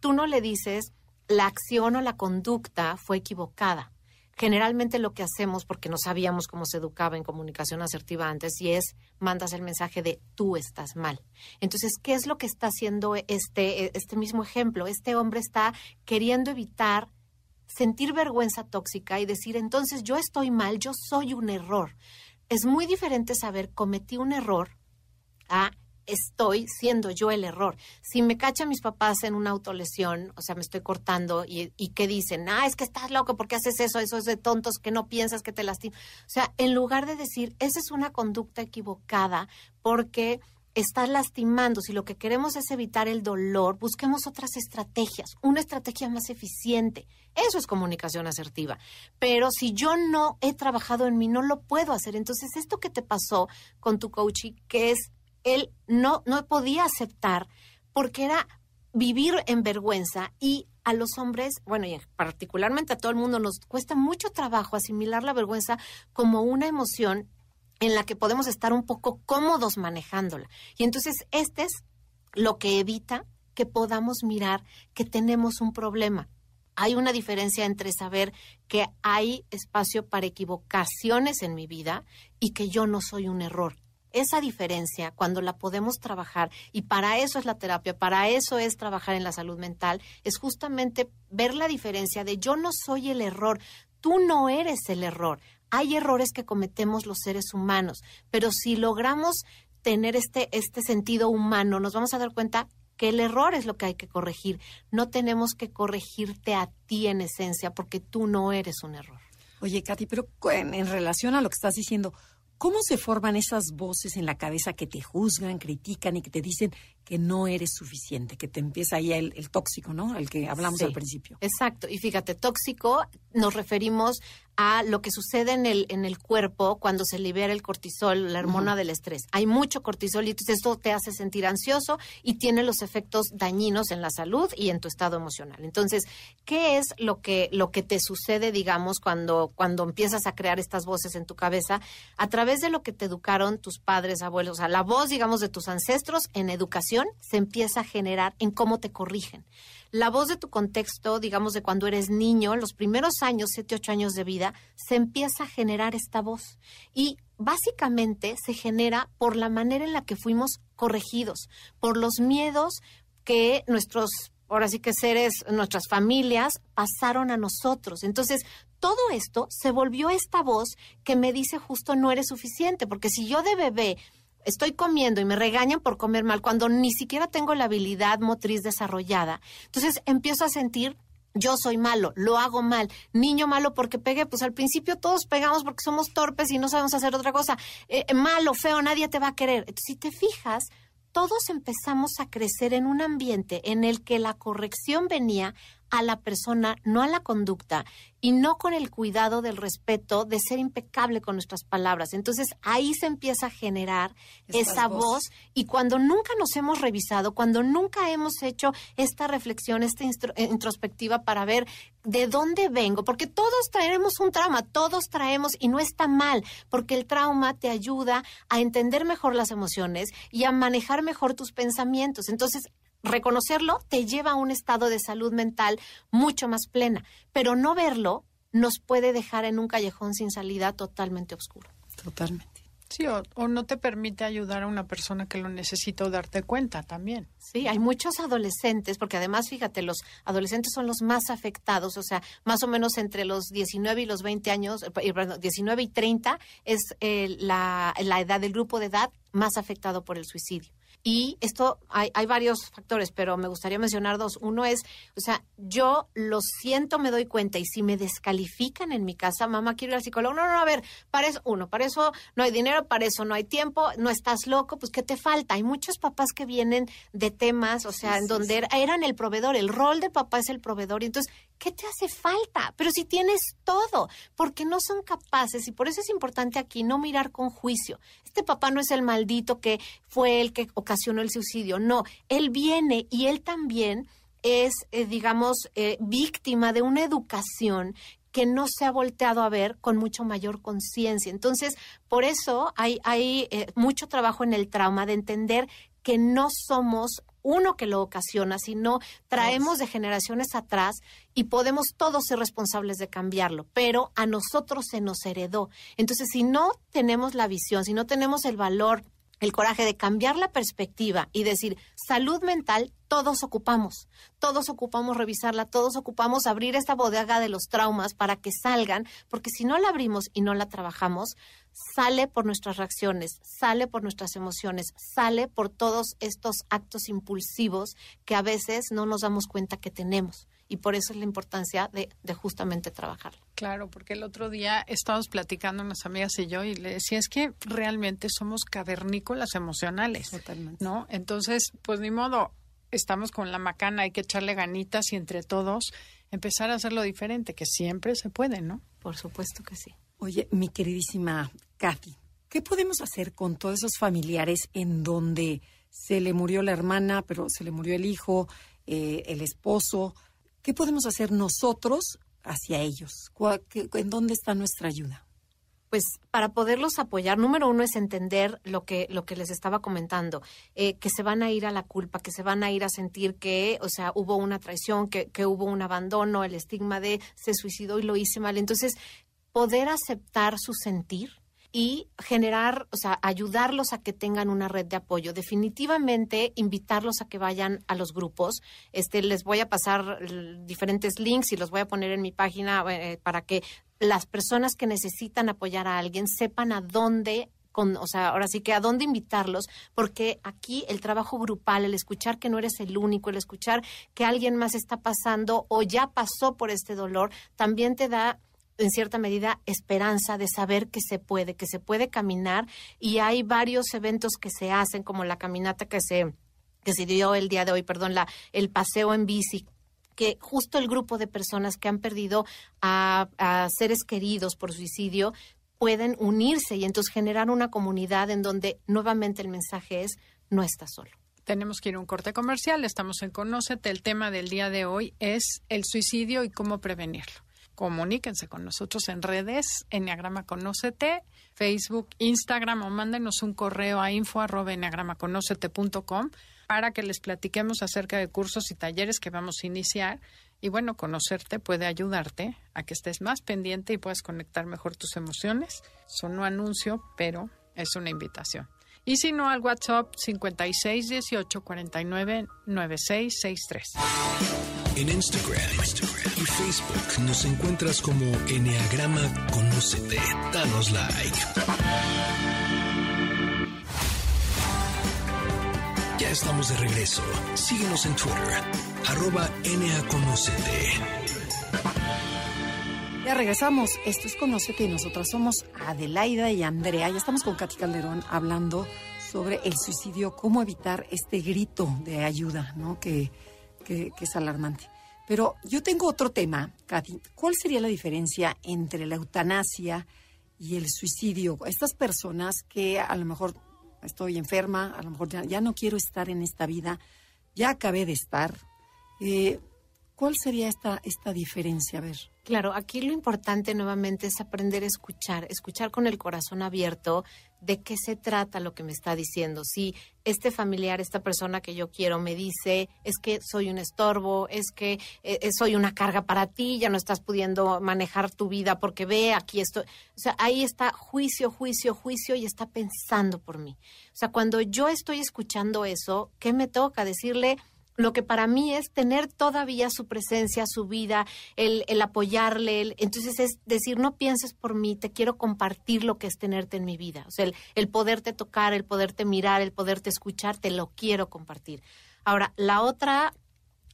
tú no le dices la acción o la conducta fue equivocada. Generalmente lo que hacemos, porque no sabíamos cómo se educaba en comunicación asertiva antes, y es mandas el mensaje de tú estás mal. Entonces, ¿qué es lo que está haciendo este, este mismo ejemplo? Este hombre está queriendo evitar sentir vergüenza tóxica y decir, entonces yo estoy mal, yo soy un error. Es muy diferente saber cometí un error a estoy siendo yo el error. Si me cachan mis papás en una autolesión, o sea, me estoy cortando y, y que dicen, ah, es que estás loco, ¿por qué haces eso? Eso es de tontos que no piensas que te lastiman. O sea, en lugar de decir, esa es una conducta equivocada porque estás lastimando, si lo que queremos es evitar el dolor, busquemos otras estrategias, una estrategia más eficiente. Eso es comunicación asertiva. Pero si yo no he trabajado en mí, no lo puedo hacer. Entonces, esto que te pasó con tu coach, que es, él no, no podía aceptar porque era vivir en vergüenza y a los hombres, bueno, y particularmente a todo el mundo, nos cuesta mucho trabajo asimilar la vergüenza como una emoción en la que podemos estar un poco cómodos manejándola. Y entonces este es lo que evita que podamos mirar que tenemos un problema. Hay una diferencia entre saber que hay espacio para equivocaciones en mi vida y que yo no soy un error. Esa diferencia, cuando la podemos trabajar, y para eso es la terapia, para eso es trabajar en la salud mental, es justamente ver la diferencia de yo no soy el error, tú no eres el error. Hay errores que cometemos los seres humanos, pero si logramos tener este, este sentido humano, nos vamos a dar cuenta que el error es lo que hay que corregir. No tenemos que corregirte a ti en esencia, porque tú no eres un error. Oye, Katy, pero en, en relación a lo que estás diciendo, ¿cómo se forman esas voces en la cabeza que te juzgan, critican y que te dicen que no eres suficiente, que te empieza ahí el, el tóxico, ¿no? El que hablamos Sí. al principio. Exacto. Y fíjate, tóxico nos referimos a lo que sucede en el, en el cuerpo cuando se libera el cortisol, la hormona del estrés. Hay mucho cortisol y entonces esto te hace sentir ansioso y tiene los efectos dañinos en la salud y en tu estado emocional. Entonces, ¿qué es lo que, lo que te sucede, digamos, cuando, cuando empiezas a crear estas voces en tu cabeza? A través de lo que te educaron tus padres, abuelos, o sea, la voz, digamos, de tus ancestros en educación se empieza a generar en cómo te corrigen la voz de tu contexto, digamos, de cuando eres niño, los primeros años, 7, 8 años de vida, se empieza a generar esta voz. Y básicamente se genera por la manera en la que fuimos corregidos, por los miedos que nuestros, ahora sí que seres, nuestras familias pasaron a nosotros. Entonces, todo esto se volvió esta voz que me dice justo no eres suficiente, porque si yo de bebé estoy comiendo y me regañan por comer mal cuando ni siquiera tengo la habilidad motriz desarrollada. Entonces empiezo a sentir yo soy malo, lo hago mal, niño malo porque pegué, pues al principio todos pegamos porque somos torpes y no sabemos hacer otra cosa, Eh, malo, feo, nadie te va a querer. Entonces, si te fijas, todos empezamos a crecer en un ambiente en el que la corrección venía a la persona, no a la conducta, y no con el cuidado del respeto de ser impecable con nuestras palabras. Entonces ahí se empieza a generar Estas esa voces. voz y cuando nunca nos hemos revisado, cuando nunca hemos hecho esta reflexión, esta eh, introspectiva para ver de dónde vengo, porque todos traemos un trauma, todos traemos y no está mal, porque el trauma te ayuda a entender mejor las emociones y a manejar mejor tus pensamientos. Entonces, reconocerlo te lleva a un estado de salud mental mucho más plena, pero no verlo nos puede dejar en un callejón sin salida totalmente oscuro. Totalmente. Sí, o, o, no te permite ayudar a una persona que lo necesita o darte cuenta también. Sí, hay muchos adolescentes, porque además, fíjate, los adolescentes son los más afectados, o sea, más o menos entre los 19 y los 20 años, eh, perdón, 19 y 30 es eh, la, la edad del grupo de edad más afectado por el suicidio. Y esto, hay, hay, varios factores, pero me gustaría mencionar dos. Uno es, o sea, yo lo siento, me doy cuenta, y si me descalifican en mi casa, mamá, quiero ir al psicólogo. No, no, a ver, para eso, uno, para eso no hay dinero, para eso no hay tiempo, no estás loco, pues ¿qué te falta? Hay muchos papás que vienen de temas, o sea, sí, en donde sí. eran el proveedor, el rol de papá es el proveedor, y entonces, ¿qué te hace falta? Pero si tienes todo, porque no son capaces, y por eso es importante aquí no mirar con juicio. Este papá no es el maldito que fue el que ocasionó el suicidio, no, él viene y él también es, eh, digamos, eh, víctima de una educación que no se ha volteado a ver con mucho mayor conciencia. Entonces, por eso hay, eh, mucho trabajo en el trauma de entender que no somos uno que lo ocasiona, sino traemos de generaciones atrás y podemos todos ser responsables de cambiarlo, pero a nosotros se nos heredó. Entonces, si no tenemos la visión, si no tenemos el valor, el coraje de cambiar la perspectiva y decir, salud mental, todos ocupamos, todos ocupamos revisarla, todos ocupamos abrir esta bodega de los traumas para que salgan, porque si no la abrimos y no la trabajamos, sale por nuestras reacciones, sale por nuestras emociones, sale por todos estos actos impulsivos que a veces no nos damos cuenta que tenemos. Y por eso es la importancia de, de justamente trabajarla. Claro, porque el otro día estábamos platicando unas amigas y yo y le decía, es que realmente somos cavernícolas emocionales, Totalmente. ¿no? Entonces, pues ni modo, estamos con la macana, hay que echarle ganitas y entre todos empezar a hacerlo diferente, que siempre se puede, ¿no? Por supuesto que sí. Oye, mi queridísima Kathy, ¿qué podemos hacer con todos esos familiares en donde se le murió la hermana, pero se le murió el hijo, eh, el esposo? ¿Qué podemos hacer nosotros hacia ellos? ¿En dónde está nuestra ayuda? Pues para poderlos apoyar, número uno es entender lo que, lo que les estaba comentando, eh, que se van a ir a la culpa, que se van a ir a sentir que, o sea, hubo una traición, que, que hubo un abandono, el estigma de se suicidó y lo hice mal. Entonces, poder aceptar su sentir, y generar, o sea, ayudarlos a que tengan una red de apoyo. Definitivamente invitarlos a que vayan a los grupos. Este, les voy a pasar diferentes links y los voy a poner en mi página eh, para que las personas que necesitan apoyar a alguien sepan a dónde con, o sea, ahora sí que a dónde invitarlos, porque aquí el trabajo grupal, el escuchar que no eres el único, el escuchar que alguien más está pasando o ya pasó por este dolor, también te da en cierta medida esperanza de saber que se puede, que se puede caminar y hay varios eventos que se hacen como la caminata que se que se dio el día de hoy, perdón, la el paseo en bici que justo el grupo de personas que han perdido a, seres queridos por suicidio pueden unirse y entonces generar una comunidad en donde nuevamente el mensaje es no estás solo tenemos que ir a un corte comercial. Estamos en Conócete. El tema del día de hoy es el suicidio y cómo prevenirlo comuníquense con nosotros en redes, Enneagrama Conócete, Facebook, Instagram o mándenos un correo a info para que les platiquemos acerca de cursos y talleres que vamos a iniciar. Y bueno, conocerte puede ayudarte a que estés más pendiente y puedas conectar mejor tus emociones. Son un anuncio, pero es una invitación. Y si no, al WhatsApp 56 18 49 96 63. En Instagram, y Facebook nos encuentras como Enneagrama Conócete. Danos like. Ya estamos de regreso. Síguenos en Twitter, arroba. Ya regresamos. Esto es Conócete y nosotras somos Adelaida y Andrea. Ya estamos con Katy Calderón hablando sobre el suicidio, cómo evitar este grito de ayuda, ¿no? Que, que, es alarmante. Pero yo tengo otro tema, Katy. ¿Cuál sería la diferencia entre la eutanasia y el suicidio? Estas personas que a lo mejor estoy enferma, a lo mejor ya, ya no quiero estar en esta vida, ya acabé de estar. Eh, ¿Cuál sería esta, esta diferencia? A ver. Claro, aquí lo importante nuevamente es aprender a escuchar, escuchar con el corazón abierto de qué se trata lo que me está diciendo. Si este familiar, esta persona que yo quiero me dice, es que soy un estorbo, es que eh, eh, soy una carga para ti, ya no estás pudiendo manejar tu vida porque ve, aquí esto. O sea, ahí está juicio, juicio, juicio y está pensando por mí. O sea, cuando yo estoy escuchando eso, ¿qué me toca? Decirle, lo que para mí es tener todavía su presencia, su vida, el, el apoyarle. entonces es decir, no pienses por mí, te quiero compartir lo que es tenerte en mi vida. O sea, el, el poderte tocar, el poderte mirar, el poderte escuchar, te lo quiero compartir. Ahora, la otra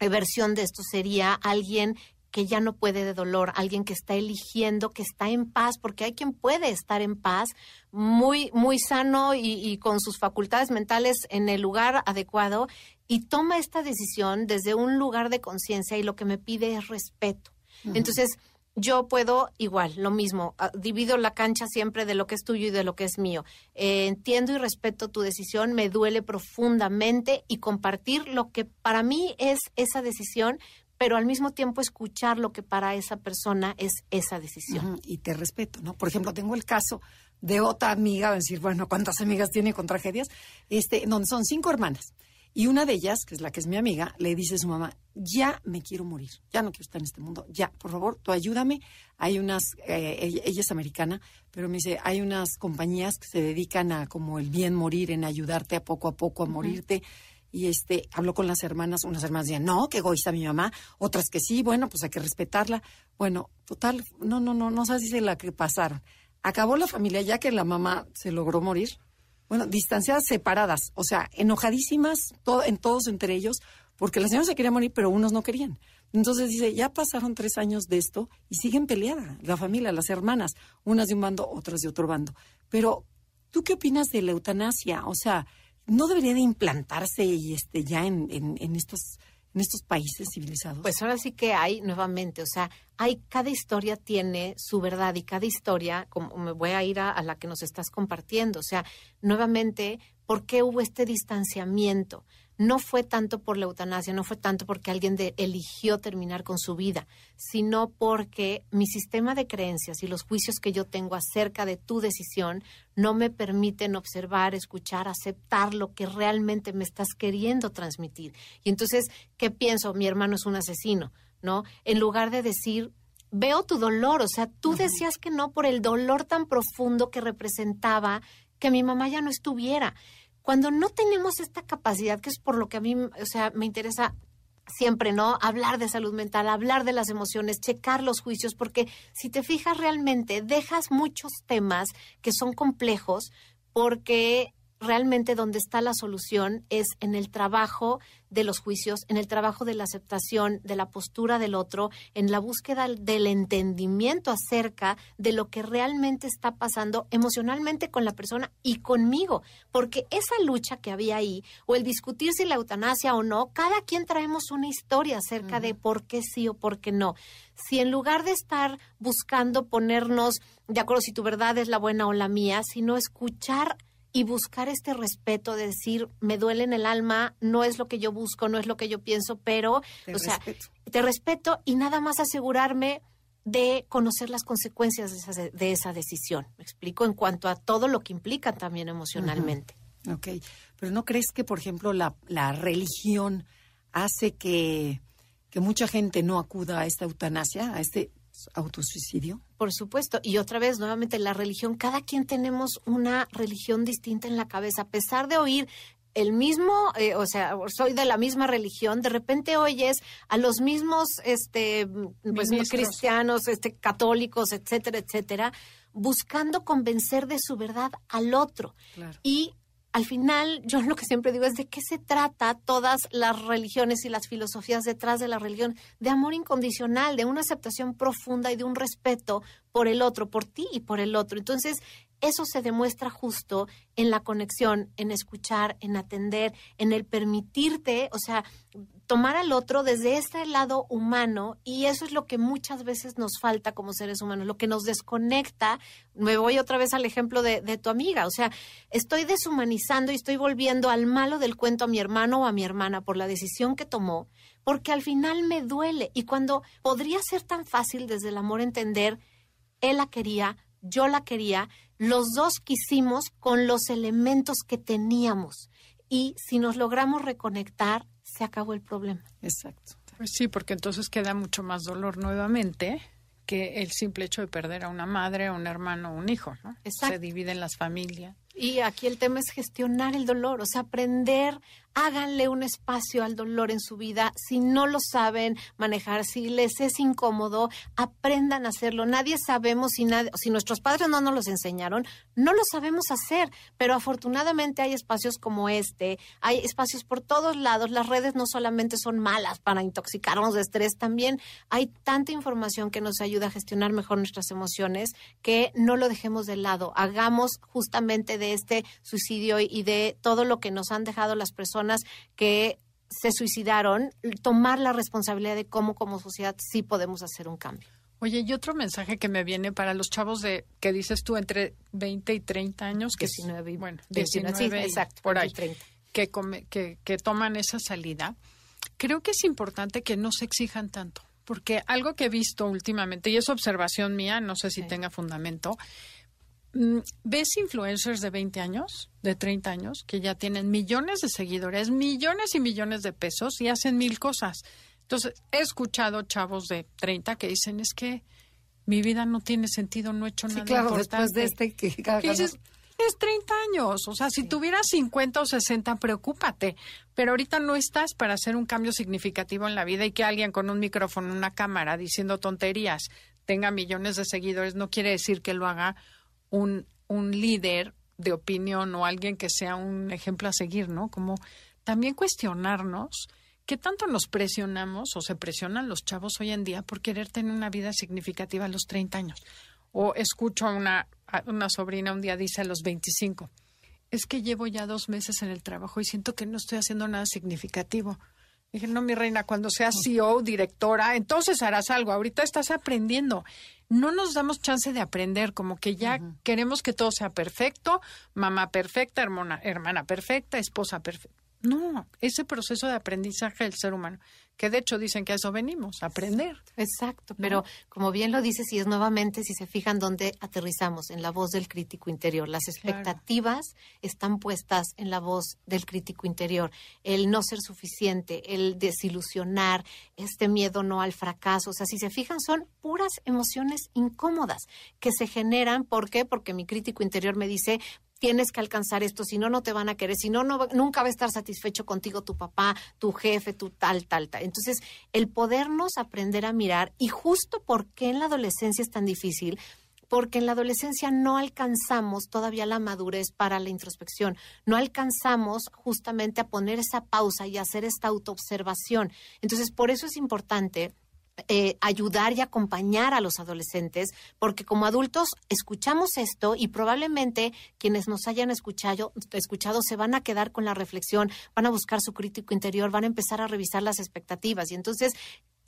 versión de esto sería alguien que ya no puede de dolor, alguien que está eligiendo, que está en paz, porque hay quien puede estar en paz, muy, muy sano y, con sus facultades mentales en el lugar adecuado, y toma esta decisión desde un lugar de conciencia y lo que me pide es respeto. Entonces, yo puedo igual, lo mismo, ah, divido la cancha siempre de lo que es tuyo y de lo que es mío. Eh, entiendo y respeto tu decisión, me duele profundamente y compartir lo que para mí es esa decisión, pero al mismo tiempo escuchar lo que para esa persona es esa decisión. Y te respeto, ¿no? Por ejemplo, tengo el caso de otra amiga, decir, bueno, ¿cuántas amigas tiene con tragedias? Este, donde son cinco hermanas. Y una de ellas, que es la que es mi amiga, le dice a su mamá, ya me quiero morir, ya no quiero estar en este mundo, ya, por favor, tú ayúdame. Hay unas, eh, ella, es americana, pero me dice, hay unas compañías que se dedican a como el bien morir, en ayudarte a poco a poco a morirte y este habló con las hermanas, unas hermanas decían, no, que egoísta mi mamá, otras que sí, bueno, pues hay que respetarla. Bueno, total, no, no, no, no sabes si la que pasaron. Acabó la familia ya que la mamá se logró morir. Bueno, distanciadas, separadas, o sea, enojadísimas en todos entre ellos, porque la señora se quería morir, pero unos no querían. Entonces dice, ya pasaron tres años de esto y siguen peleadas, la familia, las hermanas, unas de un bando, otras de otro bando. Pero, ¿tú qué opinas de la eutanasia? O sea, no debería de implantarse y este ya en, en, estos en estos países civilizados? Pues ahora sí que hay nuevamente, o sea, hay cada historia tiene su verdad y cada historia, como me voy a ir a la que nos estás compartiendo, o sea, nuevamente, ¿por qué hubo este distanciamiento? No fue tanto por la eutanasia, no fue tanto porque alguien eligió terminar con su vida, sino porque mi sistema de creencias y los juicios que yo tengo acerca de tu decisión no me permiten observar, escuchar, aceptar lo que realmente me estás queriendo transmitir. Y entonces, ¿qué pienso? Mi hermano es un asesino, ¿no? En lugar de decir, veo tu dolor, o sea, tú decías que no por el dolor tan profundo que representaba que mi mamá ya no estuviera cuando no tenemos esta capacidad, que es por lo que a mí, o sea, me interesa siempre, ¿no? Hablar de salud mental, hablar de las emociones, checar los juicios, porque si te fijas realmente, dejas muchos temas que son complejos porque realmente donde está la solución es en el trabajo de los juicios, en el trabajo de la aceptación, de la postura del otro, en la búsqueda del entendimiento acerca de lo que realmente está pasando emocionalmente con la persona y conmigo, porque esa lucha que había ahí, o el discutir si la eutanasia o no, cada quien traemos una historia acerca de por qué sí o por qué no. Si en lugar de estar buscando ponernos de acuerdo si tu verdad es la buena o la mía, sino escuchar y buscar este respeto de decir, me duele en el alma, no es lo que yo busco, no es lo que yo pienso, pero, te o respeto. sea, te respeto y nada más asegurarme de conocer las consecuencias de esa, de esa decisión. Me explico en cuanto a todo lo que implica también emocionalmente. Ok, pero ¿no crees que, por ejemplo, la, la religión hace que, que mucha gente no acuda a esta eutanasia, a este autosuicidio? Por supuesto. Y otra vez, nuevamente, la religión, cada quien tenemos una religión distinta en la cabeza. A pesar de oír el mismo, eh, o sea, soy de la misma religión, de repente oyes a los mismos, este, pues, cristianos, este, católicos, etcétera, etcétera, buscando convencer de su verdad al otro. Y al final, yo lo que siempre digo es de qué se trata todas las religiones y las filosofías detrás de la religión, de amor incondicional, de una aceptación profunda y de un respeto por el otro, por ti y por el otro. Entonces, eso se demuestra justo en la conexión, en escuchar, en atender, en el permitirte, o sea, tomar al otro desde este lado humano y eso es lo que muchas veces nos falta como seres humanos, lo que nos desconecta. Me voy otra vez al ejemplo de, de, tu amiga, o sea, estoy deshumanizando y estoy volviendo al malo del cuento a mi hermano o a mi hermana por la decisión que tomó, porque al final me duele y cuando podría ser tan fácil desde el amor entender, él la quería, yo la quería, los dos quisimos con los elementos que teníamos y si nos logramos reconectar, se acabó el problema. Exacto. Pues sí, porque entonces queda mucho más dolor nuevamente que el simple hecho de perder a una madre, un hermano, un hijo, ¿no? Exacto. Se dividen las familias. Y aquí el tema es gestionar el dolor, o sea, aprender háganle un espacio al dolor en su vida. Si no lo saben manejar, si les es incómodo, aprendan a hacerlo. Nadie sabemos si, nuestros padres no nos los enseñaron, no lo sabemos hacer, pero afortunadamente hay espacios como este, hay espacios por todos lados. Las redes no solamente son malas para intoxicarnos de estrés, también hay tanta información que nos ayuda a gestionar mejor nuestras emociones que no lo dejemos de lado. Hagamos justamente de este suicidio y de todo lo que nos han dejado las personas que se suicidaron, tomar la responsabilidad de cómo como sociedad sí podemos hacer un cambio. Oye, y otro mensaje que me viene para los chavos de, que dices tú, entre 20 y 30 años, que 19 y, bueno, 19, 19 sí, exacto, por ahí, 30. Que, come, que, que toman esa salida, creo que es importante que no se exijan tanto, porque algo que he visto últimamente, y es observación mía, no sé si sí. tenga fundamento, ¿Ves influencers de 20 años, de 30 años, que ya tienen millones de seguidores, millones y millones de pesos y hacen mil cosas? Entonces, he escuchado chavos de 30 que dicen, es que mi vida no tiene sentido, no he hecho sí, nada claro, importante. después de este que... Dices, tienes 30 años, o sea, si sí. tuvieras 50 o 60, preocúpate, pero ahorita no estás para hacer un cambio significativo en la vida y que alguien con un micrófono, una cámara, diciendo tonterías, tenga millones de seguidores, no quiere decir que lo haga un, un líder de opinión o alguien que sea un ejemplo a seguir, ¿no? Como también cuestionarnos ¿Qué tanto nos presionamos o se presionan los chavos hoy en día por querer tener una vida significativa a los 30 años? O escucho a una, a una sobrina un día dice a los 25, es que llevo ya dos meses en el trabajo y siento que no estoy haciendo nada significativo. Dije, no, mi reina, cuando seas CEO, directora, entonces harás algo. Ahorita estás aprendiendo. No nos damos chance de aprender, como que ya uh -huh. queremos que todo sea perfecto, mamá perfecta, hermana, hermana perfecta, esposa perfecta. No, ese proceso de aprendizaje del ser humano, que de hecho dicen que a eso venimos, a aprender. Exacto, pero ¿no? como bien lo dices, y es nuevamente, si se fijan dónde aterrizamos, en la voz del crítico interior. Las expectativas claro. están puestas en la voz del crítico interior. El no ser suficiente, el desilusionar, este miedo no al fracaso. O sea, si se fijan, son puras emociones incómodas que se generan. ¿Por qué? Porque mi crítico interior me dice, tienes que alcanzar esto, si no, no te van a querer, si no, no, nunca va a estar satisfecho contigo tu papá, tu jefe, tu tal, tal, tal. Entonces, el podernos aprender a mirar, y justo por qué en la adolescencia es tan difícil, porque en la adolescencia no alcanzamos todavía la madurez para la introspección, no alcanzamos justamente a poner esa pausa y hacer esta autoobservación. Entonces, por eso es importante eh, ayudar y acompañar a los adolescentes, porque como adultos escuchamos esto y probablemente quienes nos hayan escuchado, escuchado se van a quedar con la reflexión, van a buscar su crítico interior, van a empezar a revisar las expectativas y entonces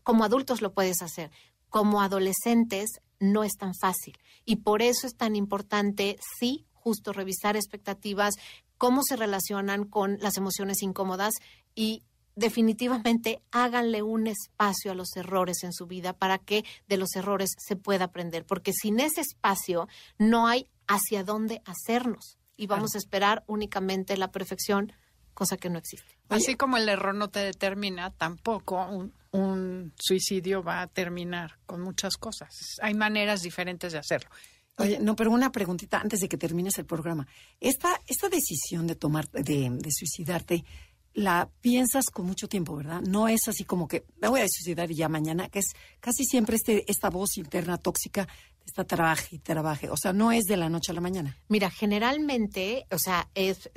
como adultos lo puedes hacer. Como adolescentes no es tan fácil y por eso es tan importante, sí, justo revisar expectativas, cómo se relacionan con las emociones incómodas y definitivamente háganle un espacio a los errores en su vida para que de los errores se pueda aprender, porque sin ese espacio no hay hacia dónde hacernos y vamos a esperar únicamente la perfección, cosa que no existe. Así como el error no te determina, tampoco un, un suicidio va a terminar con muchas cosas. Hay maneras diferentes de hacerlo. Oye, no, pero una preguntita antes de que termines el programa. Esta, esta decisión de tomar, de, de suicidarte, la piensas con mucho tiempo, ¿verdad? No es así como que me voy a suicidar y ya mañana, que es casi siempre este, esta voz interna tóxica, está trabaje y trabaje. O sea, no es de la noche a la mañana. Mira, generalmente, o sea, es,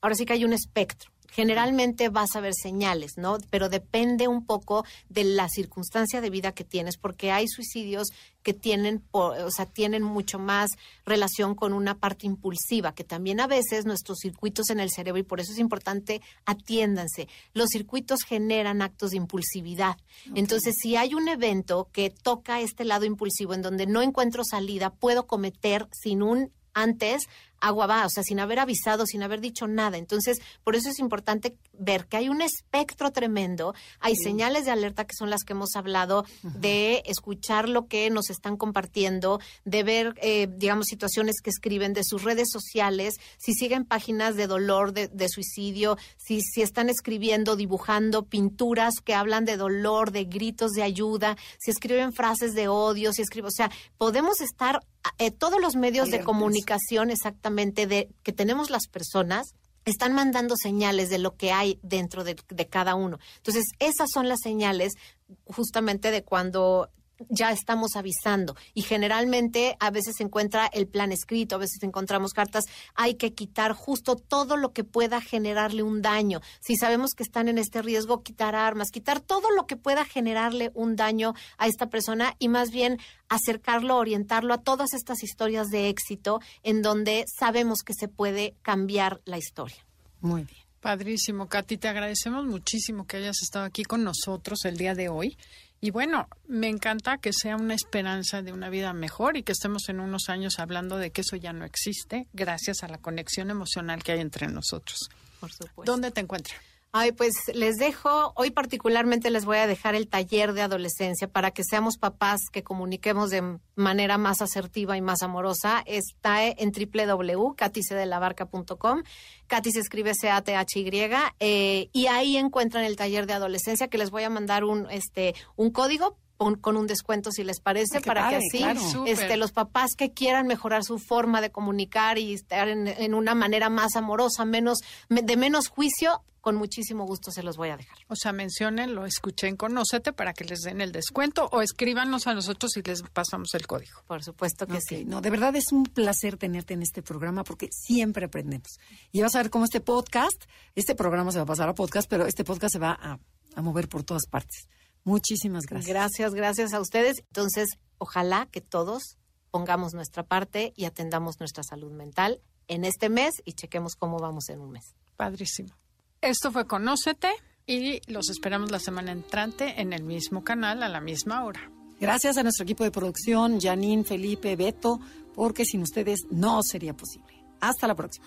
ahora sí que hay un espectro. Generalmente vas a ver señales, ¿no? Pero depende un poco de la circunstancia de vida que tienes, porque hay suicidios que tienen, o sea, tienen mucho más relación con una parte impulsiva, que también a veces nuestros circuitos en el cerebro, y por eso es importante, atiéndanse, los circuitos generan actos de impulsividad. Entonces, si hay un evento que toca este lado impulsivo en donde no encuentro salida, puedo cometer sin un antes agua va, o sea, sin haber avisado, sin haber dicho nada. Entonces, por eso es importante ver que hay un espectro tremendo, hay señales de alerta que son las que hemos hablado, de escuchar lo que nos están compartiendo, de ver, eh, digamos, situaciones que escriben de sus redes sociales, si siguen páginas de dolor, de, suicidio, si, si están escribiendo, dibujando pinturas que hablan de dolor, de gritos de ayuda, si escriben frases de odio, si escriben, o sea, podemos estar, eh, todos los medios de comunicación, exactamente, de que tenemos las personas están mandando señales de lo que hay dentro de, cada uno. Entonces, esas son las señales justamente de cuando ya estamos avisando y generalmente a veces se encuentra el plan escrito, a veces encontramos cartas, hay que quitar justo todo lo que pueda generarle un daño. Si sabemos que están en este riesgo, quitar armas, quitar todo lo que pueda generarle un daño a esta persona y más bien acercarlo, orientarlo a todas estas historias de éxito en donde sabemos que se puede cambiar la historia. Muy bien. Padrísimo, Katy, te agradecemos muchísimo que hayas estado aquí con nosotros el día de hoy. Y bueno, me encanta que sea una esperanza de una vida mejor y que estemos en unos años hablando de que eso ya no existe gracias a la conexión emocional que hay entre nosotros. Por supuesto. ¿Dónde te encuentras? Ay, pues les dejo, hoy particularmente les voy a dejar el taller de adolescencia para que seamos papás que comuniquemos de manera más asertiva y más amorosa. Está en www.caticedelabarca.com. Katy se escribe C-A-T-H-Y eh, y ahí encuentran el taller de adolescencia que les voy a mandar un, este, un código con, un descuento si les parece, para que así este, los papás que quieran mejorar su forma de comunicar y estar en, en, una manera más amorosa, menos de menos juicio, con muchísimo gusto se los voy a dejar. O sea, mencionen, lo escuchen, conócete para que les den el descuento o escríbanos a nosotros y les pasamos el código. Por supuesto que sí. No, de verdad es un placer tenerte en este programa porque siempre aprendemos. Y vas a ver cómo este podcast, este programa se va a pasar a podcast, pero este podcast se va a, a mover por todas partes. Muchísimas gracias. Gracias, gracias a ustedes. Entonces, ojalá que todos pongamos nuestra parte y atendamos nuestra salud mental en este mes y chequemos cómo vamos en un mes. Padrísimo. Esto fue Conócete y los esperamos la semana entrante en el mismo canal a la misma hora. Gracias a nuestro equipo de producción, Janine, Felipe, Beto, porque sin ustedes no sería posible. Hasta la próxima.